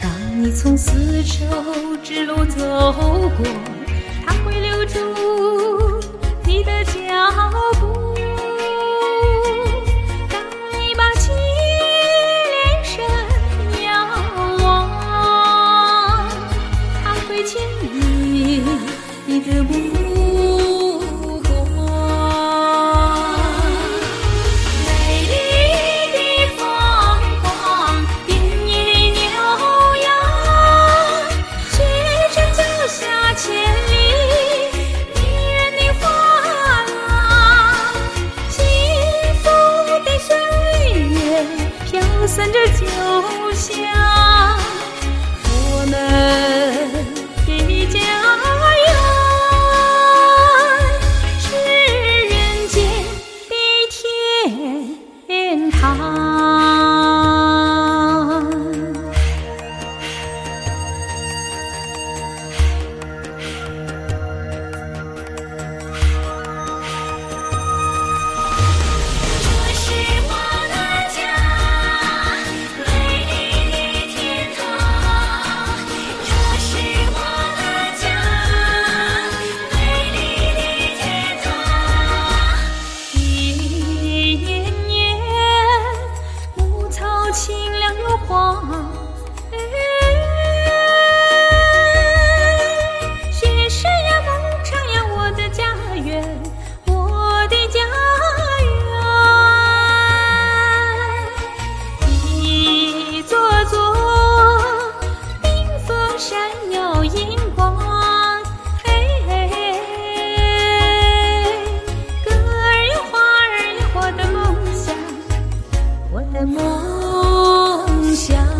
当你从丝绸之路走过，它会留住。飘散着酒 梦